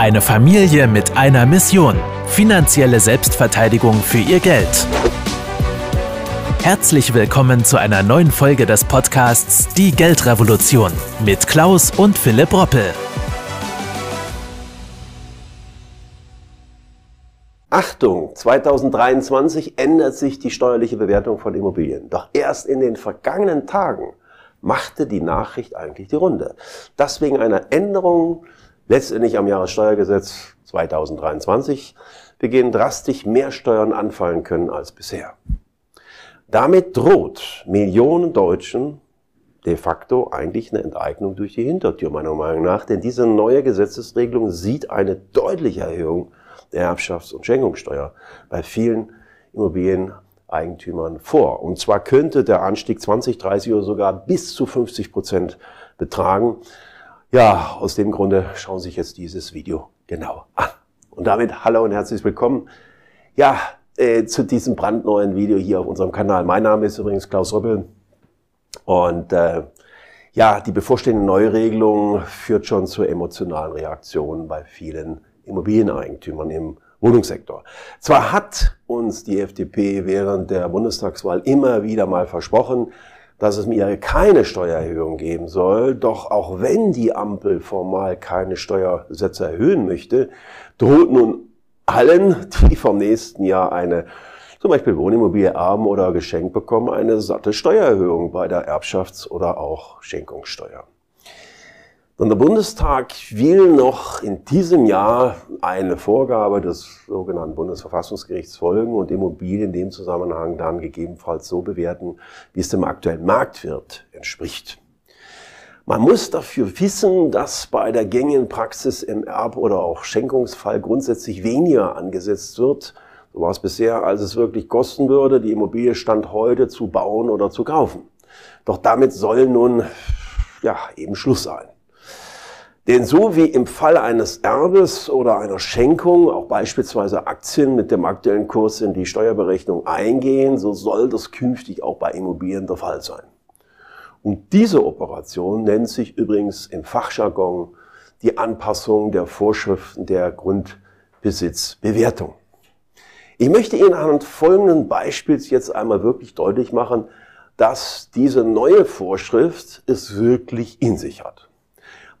Eine Familie mit einer Mission. Finanzielle Selbstverteidigung für ihr Geld. Herzlich willkommen zu einer neuen Folge des Podcasts Die Geldrevolution mit Klaus und Philipp Roppel. Achtung, 2023 ändert sich die steuerliche Bewertung von Immobilien. Doch erst in den vergangenen Tagen machte die Nachricht eigentlich die Runde. Dass wegen einer Änderung letztendlich am Jahressteuergesetz 2023 beginnen drastisch mehr Steuern anfallen können als bisher. Damit droht Millionen Deutschen de facto eigentlich eine Enteignung durch die Hintertür, meiner Meinung nach. Denn diese neue Gesetzesregelung sieht eine deutliche Erhöhung der Erbschafts- und Schenkungssteuer bei vielen Immobilieneigentümern vor. Und zwar könnte der Anstieg 20, 30 oder sogar bis zu 50 Prozent betragen. Ja, aus dem Grunde schauen Sie sich jetzt dieses Video genau an. Und damit hallo und herzlich willkommen. Ja, äh, zu diesem brandneuen Video hier auf unserem Kanal. Mein Name ist übrigens Klaus Röppel. Und äh, ja, die bevorstehende Neuregelung führt schon zu emotionalen Reaktionen bei vielen Immobilieneigentümern im Wohnungssektor. Zwar hat uns die FDP während der Bundestagswahl immer wieder mal versprochen, dass es mir keine Steuererhöhung geben soll. Doch auch wenn die Ampel formal keine Steuersätze erhöhen möchte, droht nun allen, die vom nächsten Jahr eine zum Beispiel Wohnimmobilie erben oder geschenkt bekommen, eine satte Steuererhöhung bei der Erbschafts- oder auch Schenkungssteuer. Und der Bundestag will noch in diesem Jahr eine Vorgabe des sogenannten Bundesverfassungsgerichts folgen und Immobilien in dem Zusammenhang dann gegebenenfalls so bewerten, wie es dem aktuellen Marktwert entspricht. Man muss dafür wissen, dass bei der gängigen Praxis im Erb- oder auch Schenkungsfall grundsätzlich weniger angesetzt wird. So war es bisher, als es wirklich kosten würde, die Immobilie stand heute zu bauen oder zu kaufen. Doch damit soll nun ja eben Schluss sein. Denn so wie im Fall eines Erbes oder einer Schenkung auch beispielsweise Aktien mit dem aktuellen Kurs in die Steuerberechnung eingehen, so soll das künftig auch bei Immobilien der Fall sein. Und diese Operation nennt sich übrigens im Fachjargon die Anpassung der Vorschriften der Grundbesitzbewertung. Ich möchte Ihnen anhand folgenden Beispiels jetzt einmal wirklich deutlich machen, dass diese neue Vorschrift es wirklich in sich hat.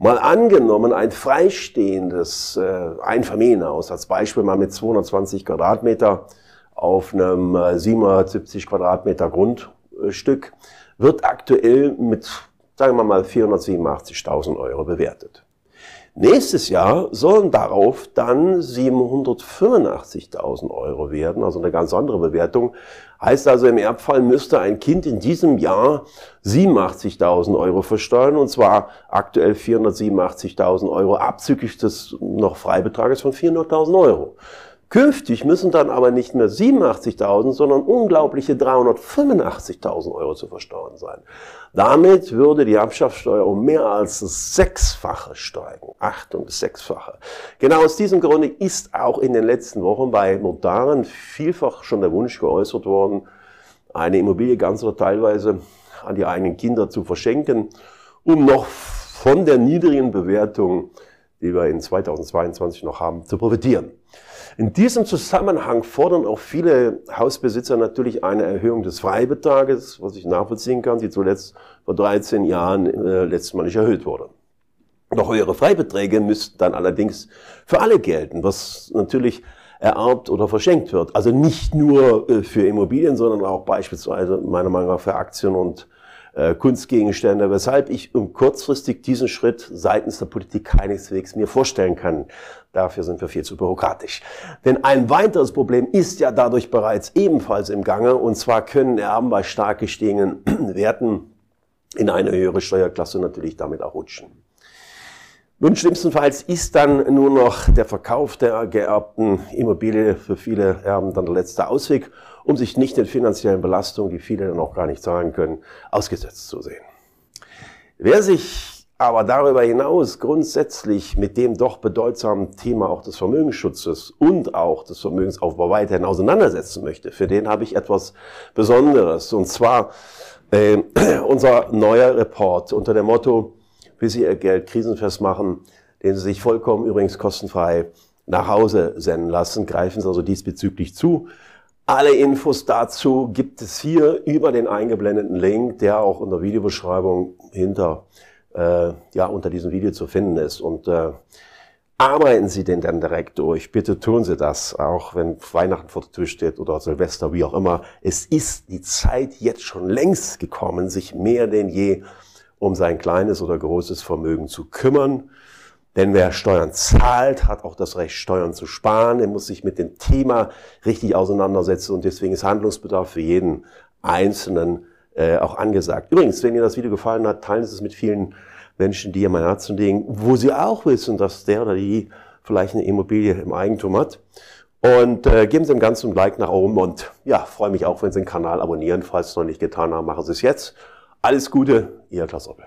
Mal angenommen, ein freistehendes äh, Einfamilienhaus, als Beispiel mal mit 220 Quadratmeter auf einem äh, 770 Quadratmeter Grundstück, wird aktuell mit, sagen wir mal, 487.000 Euro bewertet. Nächstes Jahr sollen darauf dann 785.000 Euro werden, also eine ganz andere Bewertung. Heißt also, im Erbfall müsste ein Kind in diesem Jahr 87.000 Euro versteuern, und zwar aktuell 487.000 Euro abzüglich des noch Freibetrages von 400.000 Euro. Künftig müssen dann aber nicht mehr 87.000, sondern unglaubliche 385.000 Euro zu versteuern sein. Damit würde die Erbschaftssteuer um mehr als das Sechsfache steigen. Achtung, das Sechsfache. Genau aus diesem Grunde ist auch in den letzten Wochen bei Notaren vielfach schon der Wunsch geäußert worden, eine Immobilie ganz oder teilweise an die eigenen Kinder zu verschenken, um noch von der niedrigen Bewertung, die wir in 2022 noch haben, zu profitieren. In diesem Zusammenhang fordern auch viele Hausbesitzer natürlich eine Erhöhung des Freibetrages, was ich nachvollziehen kann, die zuletzt vor 13 Jahren äh, letztmalig erhöht wurde. Noch höhere Freibeträge müssten dann allerdings für alle gelten, was natürlich ererbt oder verschenkt wird. Also nicht nur äh, für Immobilien, sondern auch beispielsweise meiner Meinung nach für Aktien und äh, Kunstgegenstände, weshalb ich um kurzfristig diesen Schritt seitens der Politik keineswegs mir vorstellen kann. Dafür sind wir viel zu bürokratisch. Denn ein weiteres Problem ist ja dadurch bereits ebenfalls im Gange, und zwar können Erben bei stark gestiegenen Werten in eine höhere Steuerklasse natürlich damit auch rutschen. Nun, schlimmstenfalls ist dann nur noch der Verkauf der geerbten Immobilie für viele Erben dann der letzte Ausweg, um sich nicht den finanziellen Belastungen, die viele dann auch gar nicht zahlen können, ausgesetzt zu sehen. Wer sich aber darüber hinaus grundsätzlich mit dem doch bedeutsamen Thema auch des Vermögensschutzes und auch des Vermögensaufbau weiterhin auseinandersetzen möchte, für den habe ich etwas Besonderes. Und zwar äh, unser neuer Report unter dem Motto, wie Sie Ihr Geld krisenfest machen, den Sie sich vollkommen übrigens kostenfrei nach Hause senden lassen. Greifen Sie also diesbezüglich zu. Alle Infos dazu gibt es hier über den eingeblendeten Link, der auch in der Videobeschreibung hinter, äh, ja, unter diesem Video zu finden ist. Und äh, arbeiten Sie den dann direkt durch. Bitte tun Sie das, auch wenn Weihnachten vor der Tür steht oder Silvester, wie auch immer. Es ist die Zeit jetzt schon längst gekommen, sich mehr denn je um sein kleines oder großes Vermögen zu kümmern. Denn wer Steuern zahlt, hat auch das Recht, Steuern zu sparen. Er muss sich mit dem Thema richtig auseinandersetzen und deswegen ist Handlungsbedarf für jeden Einzelnen äh, auch angesagt. Übrigens, wenn Ihnen das Video gefallen hat, teilen Sie es mit vielen Menschen, die ihr mein Herzen legen, wo Sie auch wissen, dass der oder die vielleicht eine Immobilie im Eigentum hat. Und äh, geben Sie dem Ganzen ein Like nach oben und ja, freue mich auch, wenn Sie den Kanal abonnieren. Falls Sie es noch nicht getan haben, machen Sie es jetzt. Alles Gute, Ihr Klaus Oppel.